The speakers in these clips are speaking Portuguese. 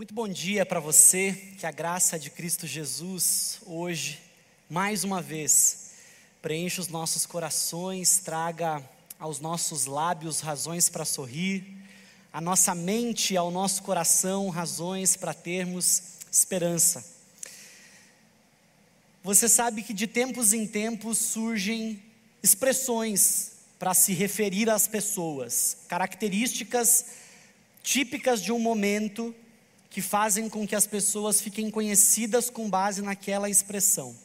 Muito bom dia para você, que a graça de Cristo Jesus hoje, mais uma vez, preencha os nossos corações, traga aos nossos lábios razões para sorrir, a nossa mente ao nosso coração razões para termos esperança. Você sabe que de tempos em tempos surgem expressões para se referir às pessoas, características típicas de um momento que fazem com que as pessoas fiquem conhecidas com base naquela expressão.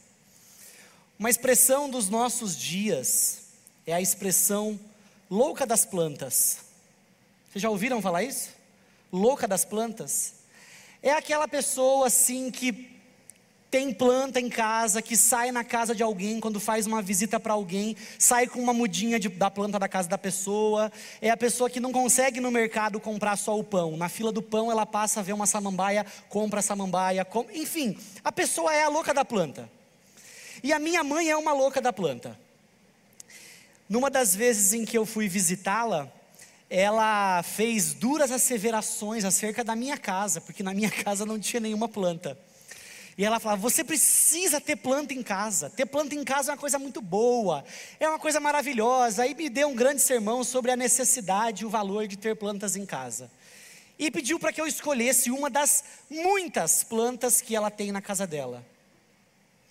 Uma expressão dos nossos dias é a expressão louca das plantas. Vocês já ouviram falar isso? Louca das plantas? É aquela pessoa assim que tem planta em casa, que sai na casa de alguém, quando faz uma visita para alguém, sai com uma mudinha de, da planta da casa da pessoa. É a pessoa que não consegue no mercado comprar só o pão. Na fila do pão, ela passa a ver uma samambaia, compra a samambaia. Com... Enfim, a pessoa é a louca da planta. E a minha mãe é uma louca da planta. Numa das vezes em que eu fui visitá-la, ela fez duras asseverações acerca da minha casa, porque na minha casa não tinha nenhuma planta. E ela falava: você precisa ter planta em casa. Ter planta em casa é uma coisa muito boa, é uma coisa maravilhosa. Aí me deu um grande sermão sobre a necessidade e o valor de ter plantas em casa. E pediu para que eu escolhesse uma das muitas plantas que ela tem na casa dela.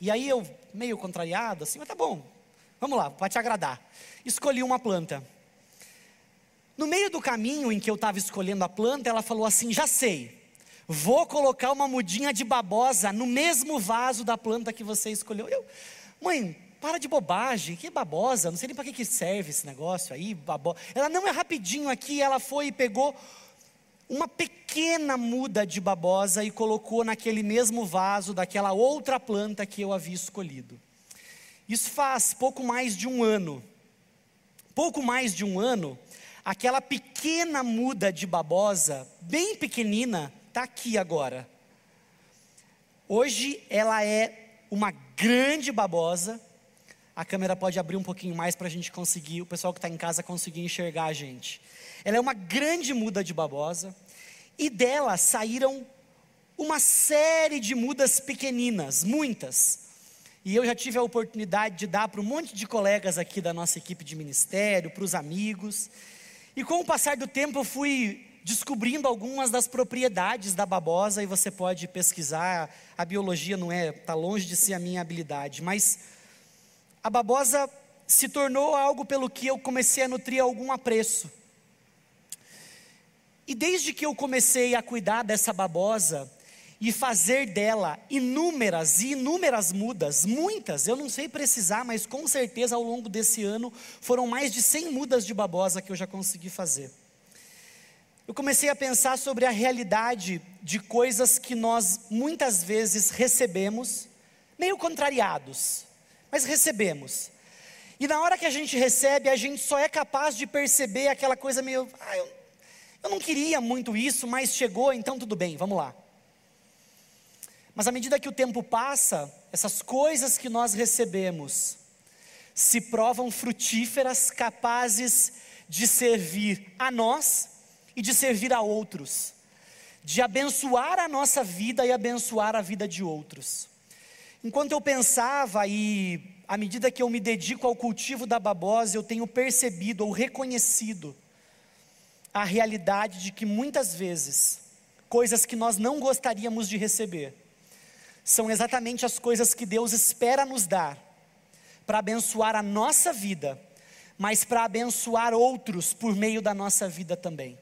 E aí eu, meio contrariado, assim, mas tá bom, vamos lá, para te agradar. Escolhi uma planta. No meio do caminho em que eu estava escolhendo a planta, ela falou assim: já sei. Vou colocar uma mudinha de babosa no mesmo vaso da planta que você escolheu. Eu, mãe, para de bobagem, que babosa, não sei nem para que, que serve esse negócio aí, babosa. Ela não é rapidinho aqui, ela foi e pegou uma pequena muda de babosa e colocou naquele mesmo vaso daquela outra planta que eu havia escolhido. Isso faz pouco mais de um ano. Pouco mais de um ano, aquela pequena muda de babosa, bem pequenina, está aqui agora. Hoje ela é uma grande babosa. A câmera pode abrir um pouquinho mais para a gente conseguir, o pessoal que está em casa conseguir enxergar a gente. Ela é uma grande muda de babosa. E dela saíram uma série de mudas pequeninas, muitas. E eu já tive a oportunidade de dar para um monte de colegas aqui da nossa equipe de ministério, para os amigos. E com o passar do tempo eu fui descobrindo algumas das propriedades da babosa e você pode pesquisar. A biologia não é, está longe de ser a minha habilidade, mas a babosa se tornou algo pelo que eu comecei a nutrir algum apreço. E desde que eu comecei a cuidar dessa babosa e fazer dela inúmeras e inúmeras mudas, muitas, eu não sei precisar, mas com certeza ao longo desse ano foram mais de 100 mudas de babosa que eu já consegui fazer eu comecei a pensar sobre a realidade de coisas que nós muitas vezes recebemos, meio contrariados, mas recebemos. E na hora que a gente recebe, a gente só é capaz de perceber aquela coisa meio, ah, eu, eu não queria muito isso, mas chegou, então tudo bem, vamos lá. Mas à medida que o tempo passa, essas coisas que nós recebemos se provam frutíferas, capazes de servir a nós e de servir a outros, de abençoar a nossa vida e abençoar a vida de outros. Enquanto eu pensava e à medida que eu me dedico ao cultivo da babosa, eu tenho percebido ou reconhecido a realidade de que muitas vezes coisas que nós não gostaríamos de receber são exatamente as coisas que Deus espera nos dar para abençoar a nossa vida, mas para abençoar outros por meio da nossa vida também.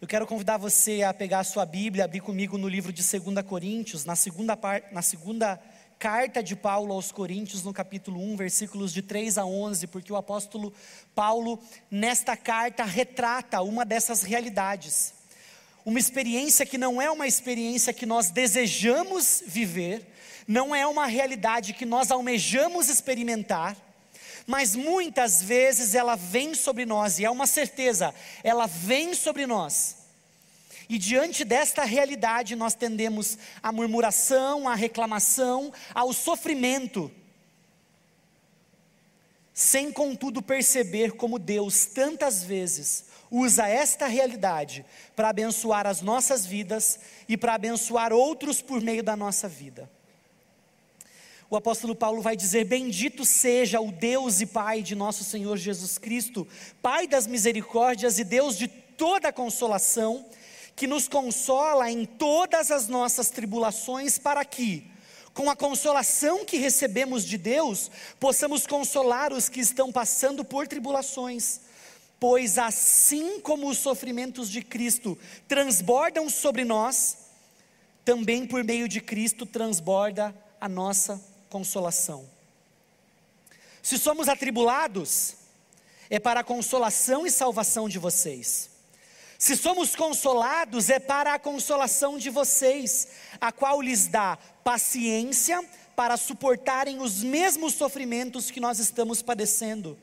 Eu quero convidar você a pegar a sua Bíblia, abrir comigo no livro de 2 Coríntios, na segunda, par, na segunda carta de Paulo aos Coríntios, no capítulo 1, versículos de 3 a 11, porque o apóstolo Paulo, nesta carta, retrata uma dessas realidades. Uma experiência que não é uma experiência que nós desejamos viver, não é uma realidade que nós almejamos experimentar, mas muitas vezes ela vem sobre nós, e é uma certeza, ela vem sobre nós. E diante desta realidade, nós tendemos à murmuração, à reclamação, ao sofrimento. sem contudo perceber como Deus tantas vezes usa esta realidade para abençoar as nossas vidas e para abençoar outros por meio da nossa vida. O apóstolo Paulo vai dizer: Bendito seja o Deus e Pai de nosso Senhor Jesus Cristo, Pai das misericórdias e Deus de toda consolação, que nos consola em todas as nossas tribulações, para que, com a consolação que recebemos de Deus, possamos consolar os que estão passando por tribulações. Pois assim como os sofrimentos de Cristo transbordam sobre nós, também por meio de Cristo transborda a nossa consolação. Se somos atribulados, é para a consolação e salvação de vocês. Se somos consolados, é para a consolação de vocês, a qual lhes dá paciência para suportarem os mesmos sofrimentos que nós estamos padecendo.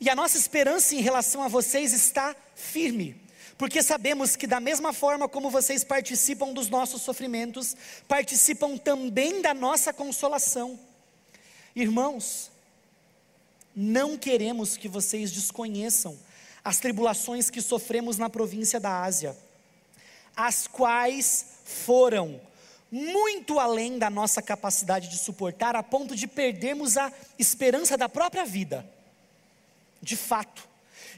E a nossa esperança em relação a vocês está firme, porque sabemos que, da mesma forma como vocês participam dos nossos sofrimentos, participam também da nossa consolação. Irmãos, não queremos que vocês desconheçam as tribulações que sofremos na província da Ásia, as quais foram muito além da nossa capacidade de suportar, a ponto de perdermos a esperança da própria vida de fato,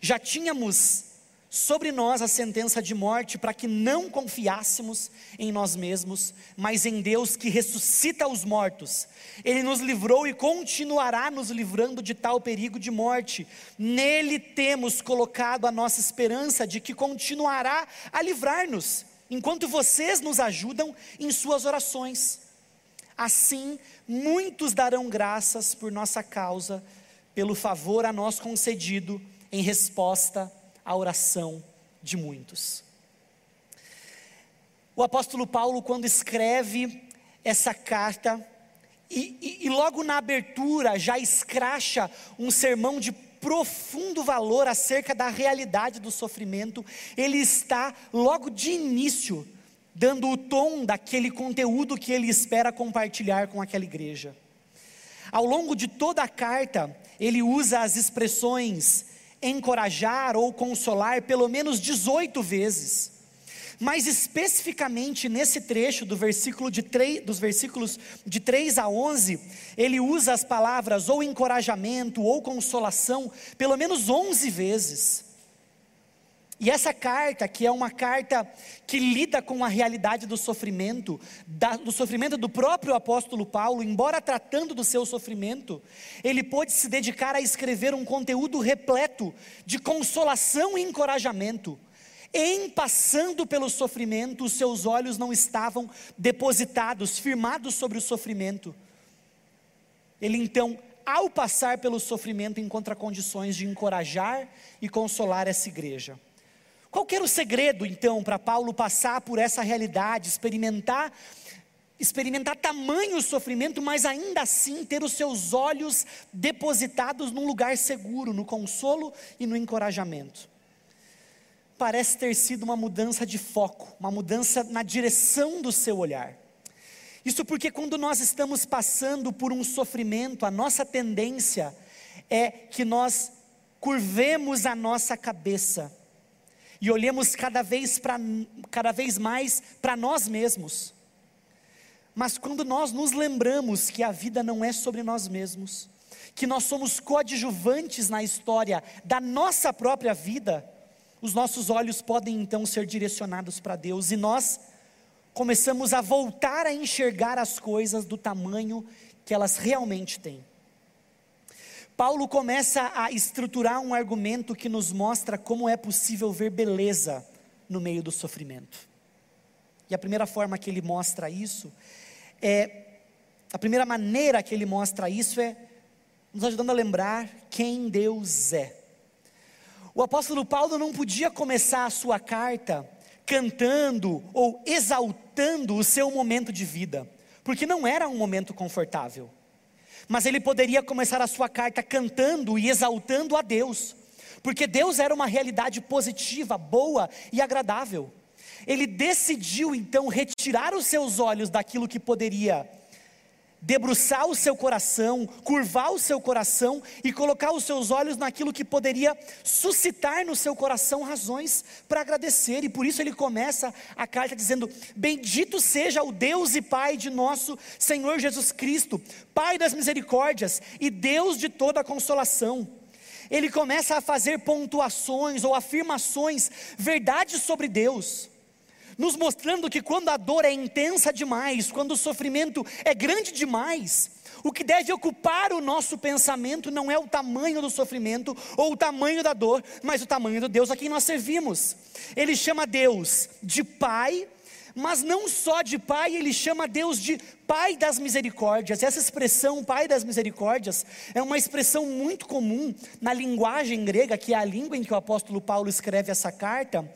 já tínhamos sobre nós a sentença de morte para que não confiássemos em nós mesmos, mas em Deus que ressuscita os mortos. Ele nos livrou e continuará nos livrando de tal perigo de morte. Nele temos colocado a nossa esperança de que continuará a livrar-nos, enquanto vocês nos ajudam em suas orações. Assim, muitos darão graças por nossa causa pelo favor a nós concedido em resposta à oração de muitos. O apóstolo Paulo, quando escreve essa carta, e, e, e, logo na abertura já escracha um sermão de profundo valor acerca da realidade do sofrimento, ele está logo de início dando o tom daquele conteúdo que ele espera compartilhar com aquela igreja. Ao longo de toda a carta, ele usa as expressões encorajar ou consolar pelo menos 18 vezes. Mas especificamente nesse trecho do versículo de 3, dos versículos de 3 a 11, ele usa as palavras ou encorajamento ou consolação pelo menos 11 vezes. E essa carta, que é uma carta que lida com a realidade do sofrimento, da, do sofrimento do próprio apóstolo Paulo, embora tratando do seu sofrimento, ele pôde se dedicar a escrever um conteúdo repleto de consolação e encorajamento. Em passando pelo sofrimento, os seus olhos não estavam depositados, firmados sobre o sofrimento. Ele então, ao passar pelo sofrimento, encontra condições de encorajar e consolar essa igreja. Qual era o segredo, então, para Paulo passar por essa realidade, experimentar experimentar tamanho sofrimento, mas ainda assim ter os seus olhos depositados num lugar seguro, no consolo e no encorajamento. Parece ter sido uma mudança de foco, uma mudança na direção do seu olhar. Isso porque quando nós estamos passando por um sofrimento, a nossa tendência é que nós curvemos a nossa cabeça e olhemos cada vez, pra, cada vez mais para nós mesmos. Mas quando nós nos lembramos que a vida não é sobre nós mesmos, que nós somos coadjuvantes na história da nossa própria vida, os nossos olhos podem então ser direcionados para Deus e nós começamos a voltar a enxergar as coisas do tamanho que elas realmente têm. Paulo começa a estruturar um argumento que nos mostra como é possível ver beleza no meio do sofrimento. E a primeira forma que ele mostra isso é a primeira maneira que ele mostra isso é nos ajudando a lembrar quem Deus é. O apóstolo Paulo não podia começar a sua carta cantando ou exaltando o seu momento de vida, porque não era um momento confortável. Mas ele poderia começar a sua carta cantando e exaltando a Deus, porque Deus era uma realidade positiva, boa e agradável. Ele decidiu então retirar os seus olhos daquilo que poderia debruçar o seu coração, curvar o seu coração e colocar os seus olhos naquilo que poderia suscitar no seu coração razões para agradecer. E por isso ele começa a carta dizendo: Bendito seja o Deus e Pai de nosso Senhor Jesus Cristo, Pai das misericórdias e Deus de toda a consolação. Ele começa a fazer pontuações ou afirmações, verdades sobre Deus nos mostrando que quando a dor é intensa demais, quando o sofrimento é grande demais, o que deve ocupar o nosso pensamento não é o tamanho do sofrimento ou o tamanho da dor, mas o tamanho do Deus a quem nós servimos. Ele chama Deus de Pai, mas não só de Pai, ele chama Deus de Pai das misericórdias. Essa expressão, Pai das misericórdias, é uma expressão muito comum na linguagem grega, que é a língua em que o apóstolo Paulo escreve essa carta,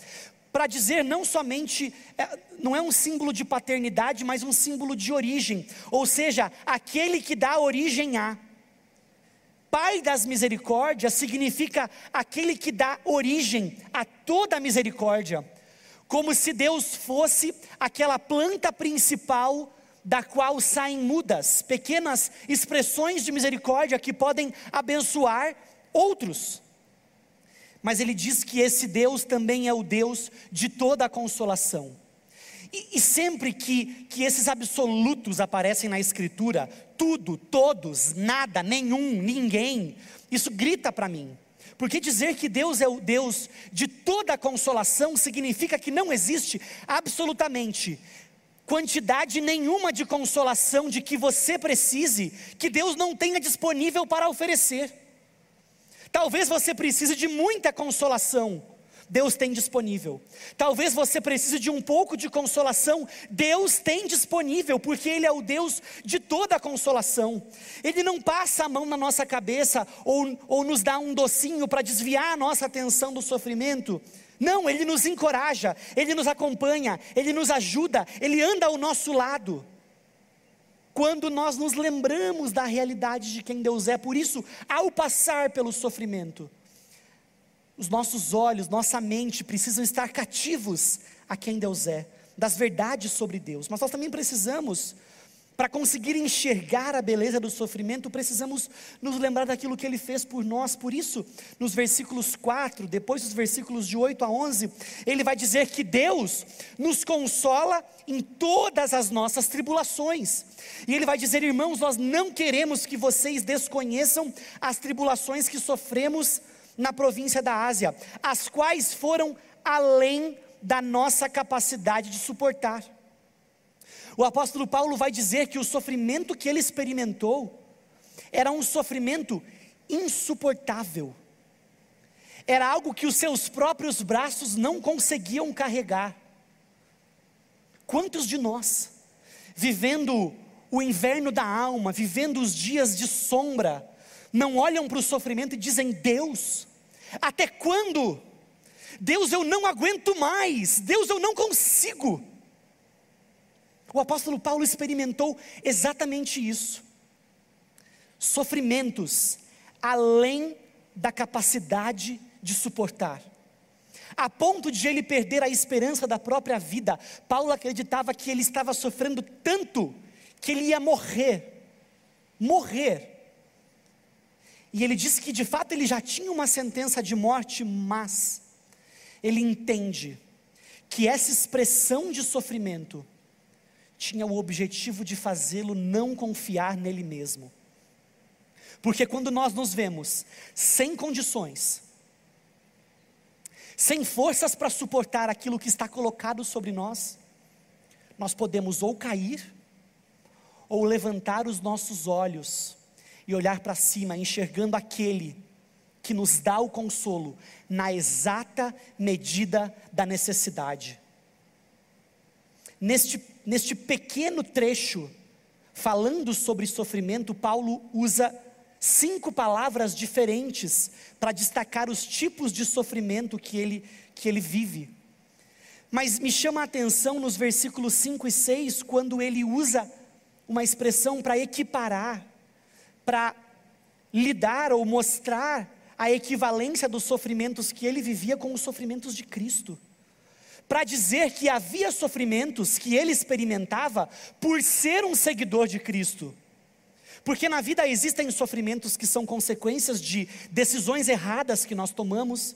para dizer não somente, é, não é um símbolo de paternidade, mas um símbolo de origem, ou seja, aquele que dá origem a. Pai das misericórdias significa aquele que dá origem a toda a misericórdia, como se Deus fosse aquela planta principal da qual saem mudas, pequenas expressões de misericórdia que podem abençoar outros mas ele diz que esse Deus também é o Deus de toda a consolação. E, e, sempre que, que esses absolutos aparecem na Escritura, tudo, todos, nada, nenhum, ninguém, isso grita para mim. Porque dizer que Deus é o Deus de toda a consolação significa que não existe absolutamente quantidade nenhuma de consolação de que você precise, que Deus não tenha disponível para oferecer. Talvez você precise de muita consolação, Deus tem disponível. Talvez você precise de um pouco de consolação, Deus tem disponível, porque Ele é o Deus de toda a consolação. Ele não passa a mão na nossa cabeça ou, ou nos dá um docinho para desviar a nossa atenção do sofrimento. Não, Ele nos encoraja, Ele nos acompanha, Ele nos ajuda, Ele anda ao nosso lado quando nós nos lembramos da realidade de quem Deus é. Por isso, ao passar pelo sofrimento, os nossos olhos, nossa mente precisam estar cativos a quem Deus é, das verdades sobre Deus. Mas nós também precisamos para conseguir enxergar a beleza do sofrimento, precisamos nos lembrar daquilo que ele fez por nós. Por isso, nos versículos 4, depois dos versículos de 8 a 11, ele vai dizer que Deus nos consola em todas as nossas tribulações. E ele vai dizer, irmãos, nós não queremos que vocês desconheçam as tribulações que sofremos na província da Ásia, as quais foram além da nossa capacidade de suportar o apóstolo Paulo vai dizer que o sofrimento que ele experimentou era um sofrimento insuportável. Era algo que os seus próprios braços não conseguiam carregar. Quantos de nós, vivendo o inverno da alma, vivendo os dias de sombra, não olham para o sofrimento e dizem: Deus, até quando? Deus, eu não aguento mais, Deus, eu não consigo. O apóstolo Paulo experimentou exatamente isso. Sofrimentos além da capacidade de suportar. A ponto de ele perder a esperança da própria vida. Paulo acreditava que ele estava sofrendo tanto que ele ia morrer. Morrer. E ele disse que de fato ele já tinha uma sentença de morte, mas ele entende que essa expressão de sofrimento tinha o objetivo de fazê-lo não confiar nele mesmo. Porque quando nós nos vemos sem condições, sem forças para suportar aquilo que está colocado sobre nós, nós podemos ou cair, ou levantar os nossos olhos e olhar para cima, enxergando aquele que nos dá o consolo na exata medida da necessidade. Neste neste pequeno trecho, falando sobre sofrimento, Paulo usa cinco palavras diferentes para destacar os tipos de sofrimento que ele, que ele vive. Mas me chama a atenção nos versículos 5 e 6, quando ele usa uma expressão para equiparar, para lidar ou mostrar a equivalência dos sofrimentos que ele vivia com os sofrimentos de Cristo para dizer que havia sofrimentos que ele experimentava por ser um seguidor de Cristo. Porque na vida existem sofrimentos que são consequências de decisões erradas que nós tomamos.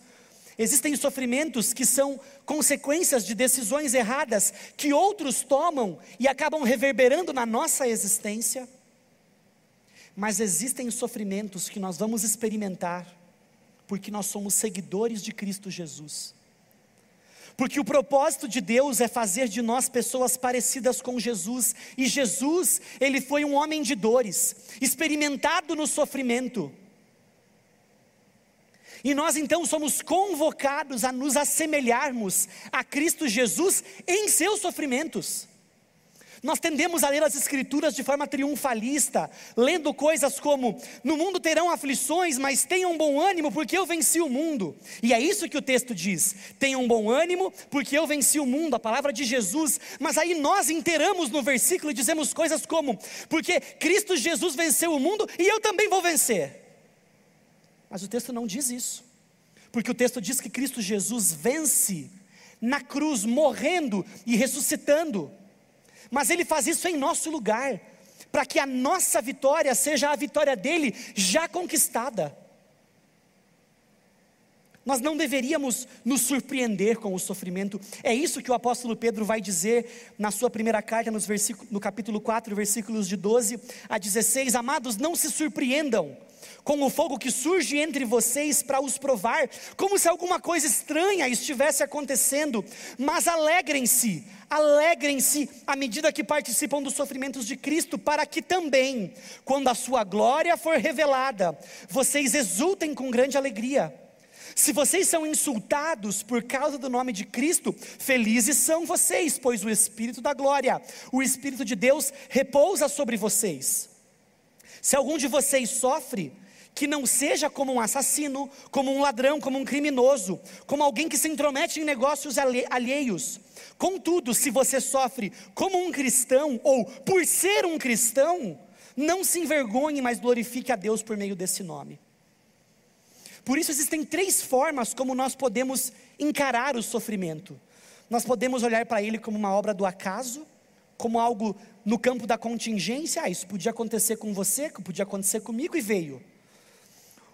Existem sofrimentos que são consequências de decisões erradas que outros tomam e acabam reverberando na nossa existência. Mas existem sofrimentos que nós vamos experimentar porque nós somos seguidores de Cristo Jesus. Porque o propósito de Deus é fazer de nós pessoas parecidas com Jesus, e Jesus, ele foi um homem de dores, experimentado no sofrimento. E nós então somos convocados a nos assemelharmos a Cristo Jesus em seus sofrimentos. Nós tendemos a ler as Escrituras de forma triunfalista, lendo coisas como: No mundo terão aflições, mas tenham bom ânimo, porque eu venci o mundo. E é isso que o texto diz: tenham bom ânimo, porque eu venci o mundo, a palavra de Jesus. Mas aí nós inteiramos no versículo e dizemos coisas como: Porque Cristo Jesus venceu o mundo e eu também vou vencer. Mas o texto não diz isso, porque o texto diz que Cristo Jesus vence na cruz, morrendo e ressuscitando mas Ele faz isso em nosso lugar, para que a nossa vitória seja a vitória dele já conquistada. Nós não deveríamos nos surpreender com o sofrimento. É isso que o apóstolo Pedro vai dizer na sua primeira carta, nos no capítulo 4, versículos de 12 a 16. Amados, não se surpreendam com o fogo que surge entre vocês para os provar, como se alguma coisa estranha estivesse acontecendo, mas alegrem-se, alegrem-se à medida que participam dos sofrimentos de Cristo, para que também, quando a sua glória for revelada, vocês exultem com grande alegria. Se vocês são insultados por causa do nome de Cristo, felizes são vocês, pois o Espírito da glória, o Espírito de Deus, repousa sobre vocês. Se algum de vocês sofre, que não seja como um assassino, como um ladrão, como um criminoso, como alguém que se intromete em negócios alheios. Contudo, se você sofre como um cristão ou por ser um cristão, não se envergonhe, mas glorifique a Deus por meio desse nome. Por isso existem três formas como nós podemos encarar o sofrimento. Nós podemos olhar para ele como uma obra do acaso, como algo no campo da contingência, ah, isso podia acontecer com você, podia acontecer comigo e veio.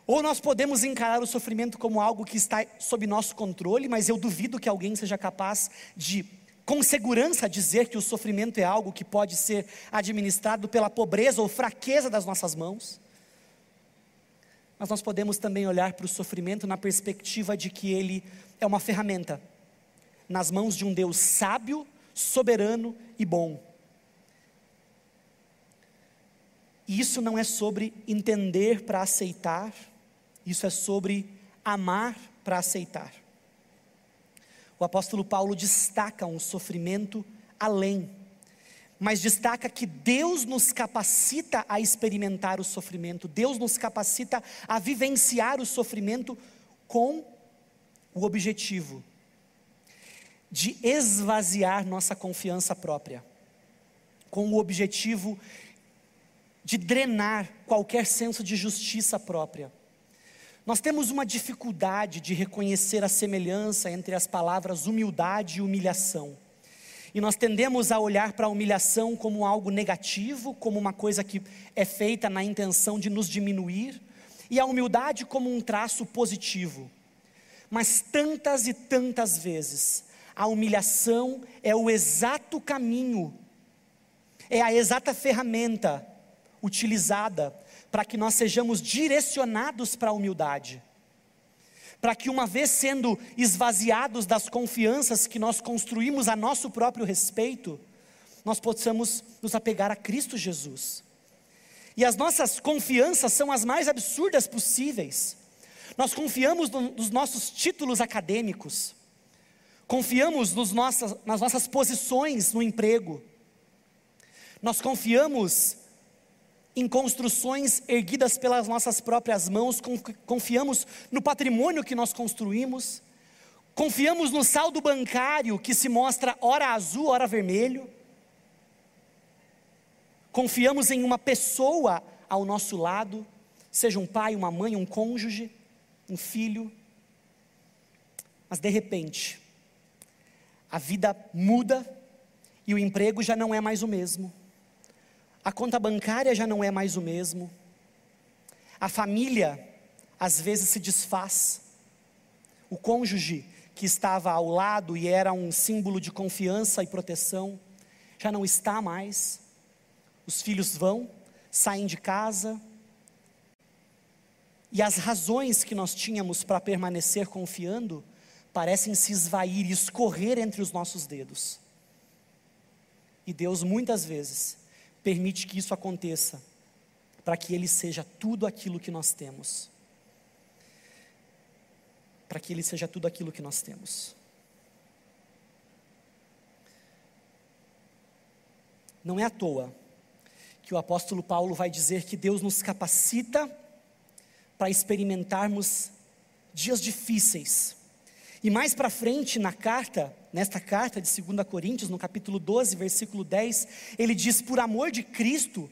Ou nós podemos encarar o sofrimento como algo que está sob nosso controle, mas eu duvido que alguém seja capaz de, com segurança, dizer que o sofrimento é algo que pode ser administrado pela pobreza ou fraqueza das nossas mãos. Mas nós podemos também olhar para o sofrimento na perspectiva de que ele é uma ferramenta nas mãos de um Deus sábio, soberano e bom. E isso não é sobre entender para aceitar, isso é sobre amar para aceitar. O apóstolo Paulo destaca um sofrimento além, mas destaca que Deus nos capacita a experimentar o sofrimento, Deus nos capacita a vivenciar o sofrimento com o objetivo de esvaziar nossa confiança própria, com o objetivo de drenar qualquer senso de justiça própria nós temos uma dificuldade de reconhecer a semelhança entre as palavras humildade e humilhação. E nós tendemos a olhar para a humilhação como algo negativo, como uma coisa que é feita na intenção de nos diminuir, e a humildade como um traço positivo. Mas tantas e tantas vezes, a humilhação é o exato caminho, é a exata ferramenta utilizada para que nós sejamos direcionados para a humildade. Para que, uma vez sendo esvaziados das confianças que nós construímos a nosso próprio respeito, nós possamos nos apegar a Cristo Jesus. E as nossas confianças são as mais absurdas possíveis. Nós confiamos no, nos nossos títulos acadêmicos, confiamos nos nossas, nas nossas posições no emprego, nós confiamos em construções erguidas pelas nossas próprias mãos, confiamos no patrimônio que nós construímos, confiamos no saldo bancário que se mostra ora azul, ora vermelho, confiamos em uma pessoa ao nosso lado, seja um pai, uma mãe, um cônjuge, um filho, mas de repente, a vida muda e o emprego já não é mais o mesmo a conta bancária já não é mais o mesmo, a família às vezes se desfaz, o cônjuge que estava ao lado e era um símbolo de confiança e proteção, já não está mais. Os filhos vão, saem de casa, e as razões que nós tínhamos para permanecer confiando parecem se esvair e escorrer entre os nossos dedos. E Deus muitas vezes permite que isso aconteça, para que Ele seja tudo aquilo que nós temos. Para que Ele seja tudo aquilo que nós temos. Não é à toa que o apóstolo Paulo vai dizer que Deus nos capacita para experimentarmos dias difíceis. E mais para frente na carta, nesta carta de 2 Coríntios, no capítulo 12, versículo 10, ele diz: Por amor de Cristo,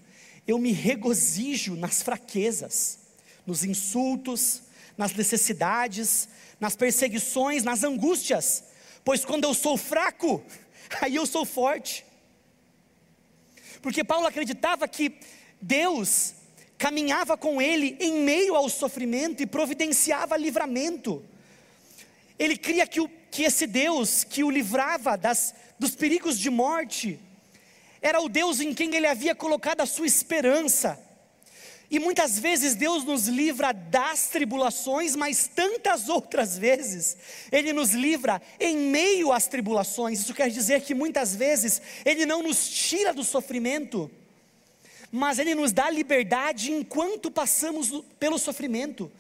eu me regozijo nas fraquezas, nos insultos, nas necessidades, nas perseguições, nas angústias, pois quando eu sou fraco, aí eu sou forte. Porque Paulo acreditava que Deus caminhava com ele em meio ao sofrimento e providenciava livramento. Ele cria que, o, que esse Deus que o livrava das, dos perigos de morte, era o Deus em quem ele havia colocado a sua esperança. E muitas vezes Deus nos livra das tribulações, mas tantas outras vezes Ele nos livra em meio às tribulações. Isso quer dizer que muitas vezes Ele não nos tira do sofrimento, mas Ele nos dá liberdade enquanto passamos pelo sofrimento,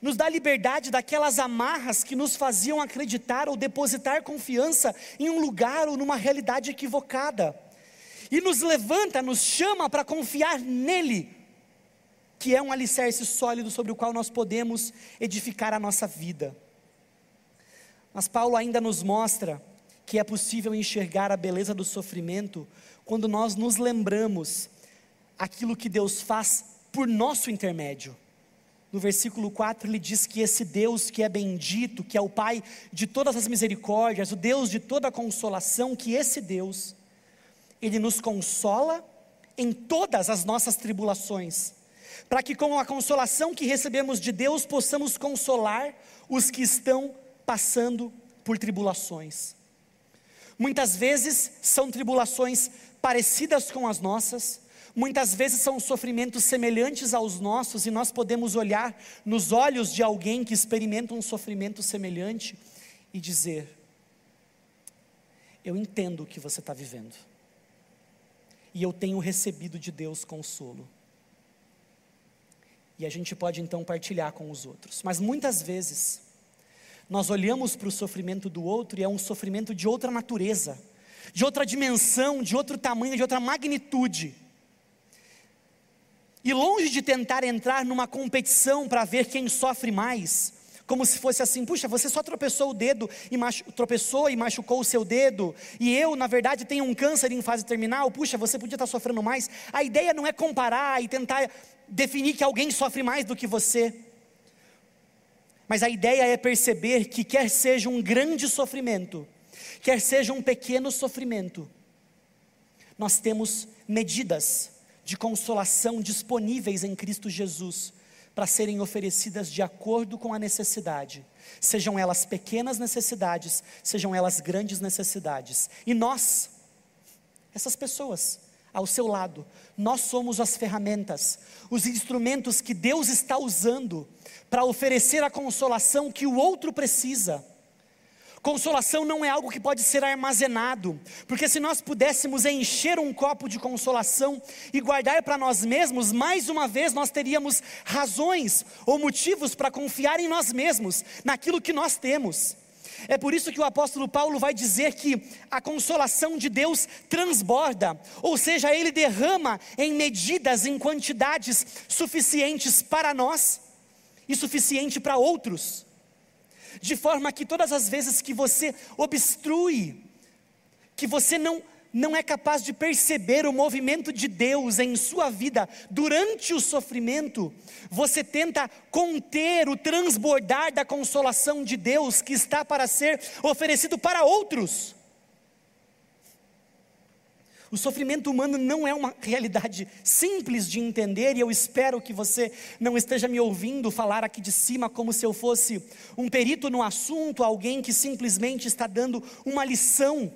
nos dá liberdade daquelas amarras que nos faziam acreditar ou depositar confiança em um lugar ou numa realidade equivocada, e nos levanta, nos chama para confiar nele, que é um alicerce sólido sobre o qual nós podemos edificar a nossa vida. Mas Paulo ainda nos mostra que é possível enxergar a beleza do sofrimento quando nós nos lembramos aquilo que Deus faz por nosso intermédio. No versículo 4 ele diz que esse Deus que é bendito, que é o Pai de todas as misericórdias, o Deus de toda a consolação, que esse Deus, ele nos consola em todas as nossas tribulações, para que com a consolação que recebemos de Deus possamos consolar os que estão passando por tribulações. Muitas vezes são tribulações parecidas com as nossas, Muitas vezes são sofrimentos semelhantes aos nossos e nós podemos olhar nos olhos de alguém que experimenta um sofrimento semelhante e dizer: Eu entendo o que você está vivendo, e eu tenho recebido de Deus consolo. E a gente pode então partilhar com os outros, mas muitas vezes, nós olhamos para o sofrimento do outro e é um sofrimento de outra natureza, de outra dimensão, de outro tamanho, de outra magnitude. E longe de tentar entrar numa competição para ver quem sofre mais, como se fosse assim, puxa, você só tropeçou o dedo e machu, tropeçou e machucou o seu dedo, e eu, na verdade, tenho um câncer em fase terminal, puxa, você podia estar sofrendo mais. A ideia não é comparar e tentar definir que alguém sofre mais do que você. Mas a ideia é perceber que quer seja um grande sofrimento, quer seja um pequeno sofrimento, nós temos medidas de consolação disponíveis em Cristo Jesus para serem oferecidas de acordo com a necessidade, sejam elas pequenas necessidades, sejam elas grandes necessidades. E nós, essas pessoas ao seu lado, nós somos as ferramentas, os instrumentos que Deus está usando para oferecer a consolação que o outro precisa. Consolação não é algo que pode ser armazenado, porque se nós pudéssemos encher um copo de consolação e guardar para nós mesmos, mais uma vez nós teríamos razões ou motivos para confiar em nós mesmos, naquilo que nós temos. É por isso que o apóstolo Paulo vai dizer que a consolação de Deus transborda, ou seja, ele derrama em medidas, em quantidades suficientes para nós e suficiente para outros de forma que todas as vezes que você obstrui, que você não não é capaz de perceber o movimento de Deus em sua vida durante o sofrimento, você tenta conter o transbordar da consolação de Deus que está para ser oferecido para outros. O sofrimento humano não é uma realidade simples de entender, e eu espero que você não esteja me ouvindo falar aqui de cima como se eu fosse um perito no assunto, alguém que simplesmente está dando uma lição,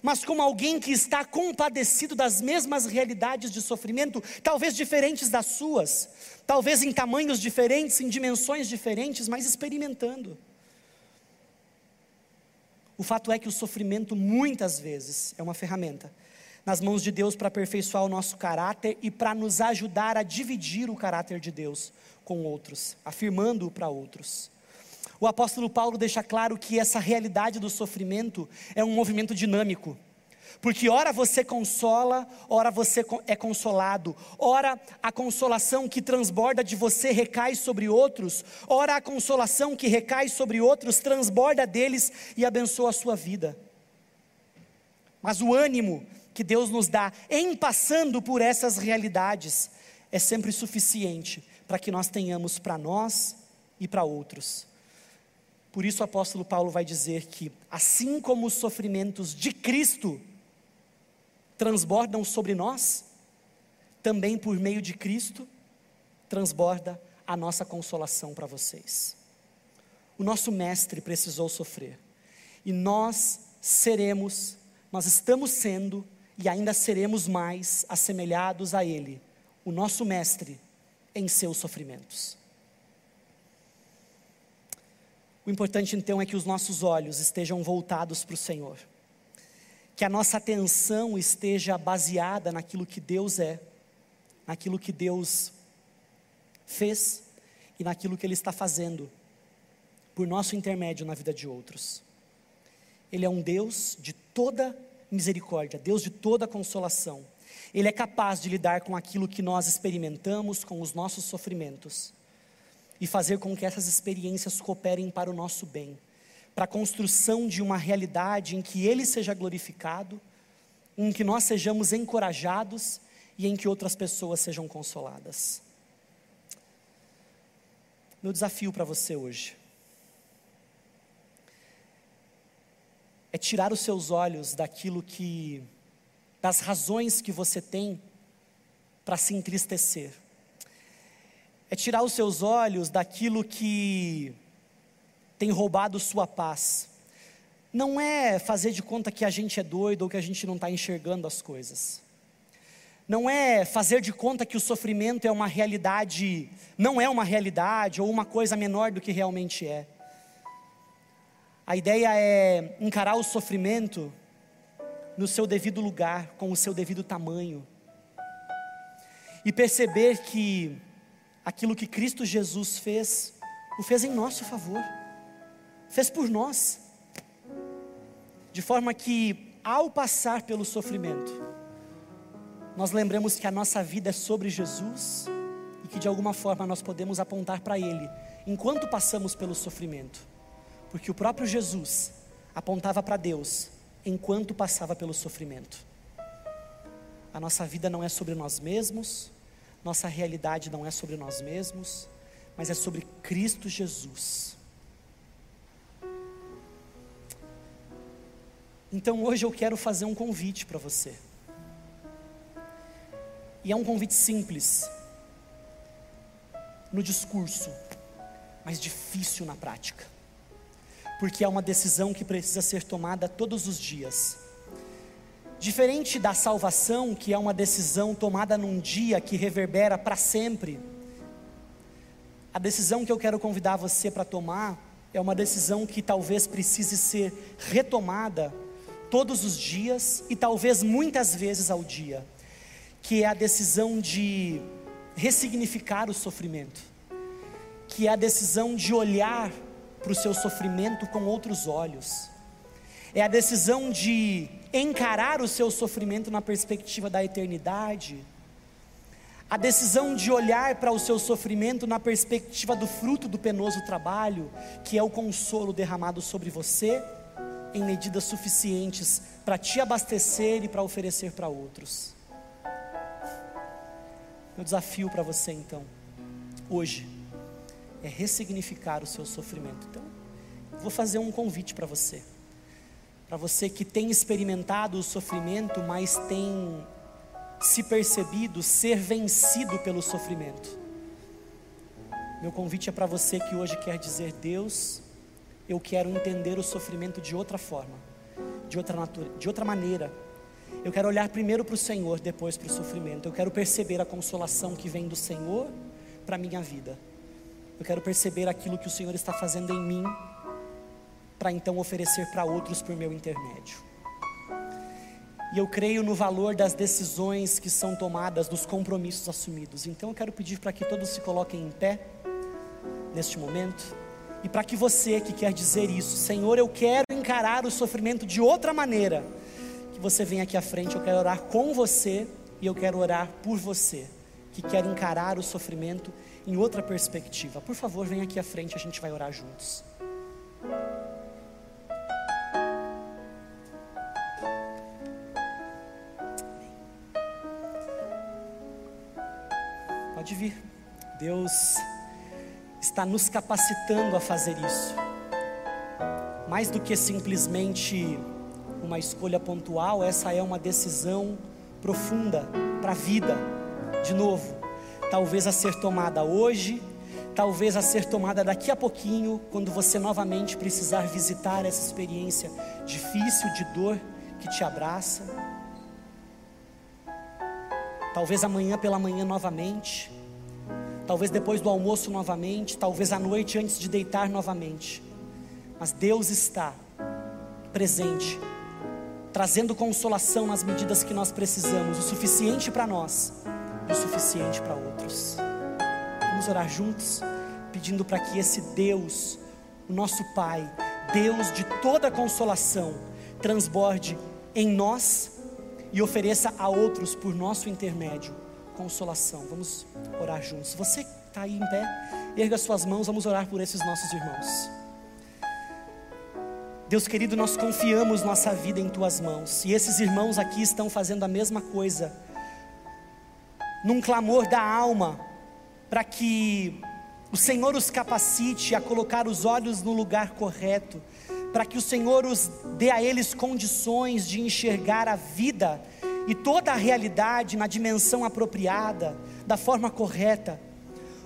mas como alguém que está compadecido das mesmas realidades de sofrimento, talvez diferentes das suas, talvez em tamanhos diferentes, em dimensões diferentes, mas experimentando. O fato é que o sofrimento muitas vezes é uma ferramenta nas mãos de Deus para aperfeiçoar o nosso caráter e para nos ajudar a dividir o caráter de Deus com outros, afirmando-o para outros. O apóstolo Paulo deixa claro que essa realidade do sofrimento é um movimento dinâmico. Porque ora você consola, ora você é consolado, ora a consolação que transborda de você recai sobre outros, ora a consolação que recai sobre outros transborda deles e abençoa a sua vida. Mas o ânimo que Deus nos dá em passando por essas realidades é sempre suficiente para que nós tenhamos para nós e para outros. Por isso o apóstolo Paulo vai dizer que, assim como os sofrimentos de Cristo transbordam sobre nós, também por meio de Cristo transborda a nossa consolação para vocês. O nosso mestre precisou sofrer, e nós seremos, nós estamos sendo e ainda seremos mais assemelhados a Ele, o nosso Mestre, em seus sofrimentos. O importante então é que os nossos olhos estejam voltados para o Senhor, que a nossa atenção esteja baseada naquilo que Deus é, naquilo que Deus fez e naquilo que Ele está fazendo por nosso intermédio na vida de outros. Ele é um Deus de toda misericórdia, Deus de toda consolação. Ele é capaz de lidar com aquilo que nós experimentamos, com os nossos sofrimentos, e fazer com que essas experiências cooperem para o nosso bem, para a construção de uma realidade em que Ele seja glorificado, em que nós sejamos encorajados e em que outras pessoas sejam consoladas. Meu desafio para você hoje é tirar os seus olhos daquilo que, das razões que você tem para se entristecer. É tirar os seus olhos daquilo que tem roubado sua paz. Não é fazer de conta que a gente é doido ou que a gente não está enxergando as coisas. Não é fazer de conta que o sofrimento é uma realidade, não é uma realidade ou uma coisa menor do que realmente é. A ideia é encarar o sofrimento no seu devido lugar, com o seu devido tamanho. E perceber que aquilo que Cristo Jesus fez, o fez em nosso favor, fez por nós. De forma que, ao passar pelo sofrimento, nós lembramos que a nossa vida é sobre Jesus e que de alguma forma nós podemos apontar para Ele enquanto passamos pelo sofrimento porque o próprio Jesus apontava para Deus enquanto passava pelo sofrimento. A nossa vida não é sobre nós mesmos, nossa realidade não é sobre nós mesmos, mas é sobre Cristo Jesus. Então hoje eu quero fazer um convite para você. E é um convite simples, no discurso, mas difícil na prática porque é uma decisão que precisa ser tomada todos os dias. Diferente da salvação, que é uma decisão tomada num dia que reverbera para sempre, a decisão que eu quero convidar você para tomar é uma decisão que talvez precise ser retomada todos os dias e talvez muitas vezes ao dia, que é a decisão de ressignificar o sofrimento, que é a decisão de olhar para o seu sofrimento com outros olhos. É a decisão de encarar o seu sofrimento na perspectiva da eternidade. A decisão de olhar para o seu sofrimento na perspectiva do fruto do penoso trabalho, que é o consolo derramado sobre você em medidas suficientes para te abastecer e para oferecer para outros. Meu desafio para você então, hoje, é ressignificar o seu sofrimento. Então, vou fazer um convite para você, para você que tem experimentado o sofrimento, mas tem se percebido ser vencido pelo sofrimento. Meu convite é para você que hoje quer dizer: Deus, eu quero entender o sofrimento de outra forma, de outra, natura, de outra maneira. Eu quero olhar primeiro para o Senhor, depois para o sofrimento. Eu quero perceber a consolação que vem do Senhor para a minha vida. Eu quero perceber aquilo que o Senhor está fazendo em mim, para então oferecer para outros por meu intermédio. E eu creio no valor das decisões que são tomadas, dos compromissos assumidos. Então eu quero pedir para que todos se coloquem em pé neste momento. E para que você que quer dizer isso, Senhor, eu quero encarar o sofrimento de outra maneira, que você venha aqui à frente, eu quero orar com você e eu quero orar por você, que quer encarar o sofrimento em outra perspectiva. Por favor, venha aqui à frente, a gente vai orar juntos. Pode vir. Deus está nos capacitando a fazer isso. Mais do que simplesmente uma escolha pontual, essa é uma decisão profunda para a vida. De novo, talvez a ser tomada hoje, talvez a ser tomada daqui a pouquinho, quando você novamente precisar visitar essa experiência difícil de dor que te abraça. Talvez amanhã pela manhã novamente talvez depois do almoço novamente, talvez à noite antes de deitar novamente. Mas Deus está presente, trazendo consolação nas medidas que nós precisamos, o suficiente para nós o suficiente para outros. Vamos orar juntos, pedindo para que esse Deus, o nosso Pai, Deus de toda consolação, transborde em nós e ofereça a outros por nosso intermédio consolação. Vamos orar juntos. Você está aí em pé, erga suas mãos, vamos orar por esses nossos irmãos. Deus querido, nós confiamos nossa vida em tuas mãos, e esses irmãos aqui estão fazendo a mesma coisa, num clamor da alma, para que o Senhor os capacite a colocar os olhos no lugar correto, para que o Senhor os dê a eles condições de enxergar a vida e toda a realidade na dimensão apropriada, da forma correta,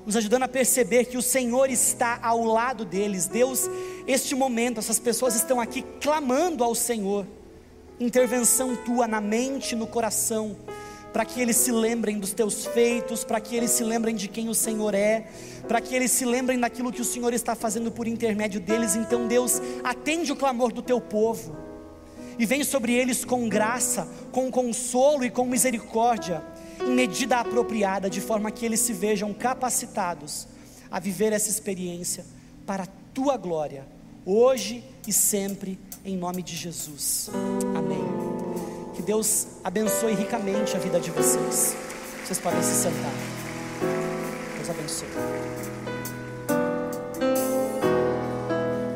nos ajudando a perceber que o Senhor está ao lado deles. Deus, este momento, essas pessoas estão aqui clamando ao Senhor, intervenção tua na mente, no coração, para que eles se lembrem dos teus feitos, para que eles se lembrem de quem o Senhor é, para que eles se lembrem daquilo que o Senhor está fazendo por intermédio deles. Então, Deus, atende o clamor do teu povo e vem sobre eles com graça, com consolo e com misericórdia, em medida apropriada, de forma que eles se vejam capacitados a viver essa experiência para a tua glória, hoje e sempre, em nome de Jesus. Amém. Deus abençoe ricamente a vida de vocês. Vocês podem se sentar. Deus abençoe.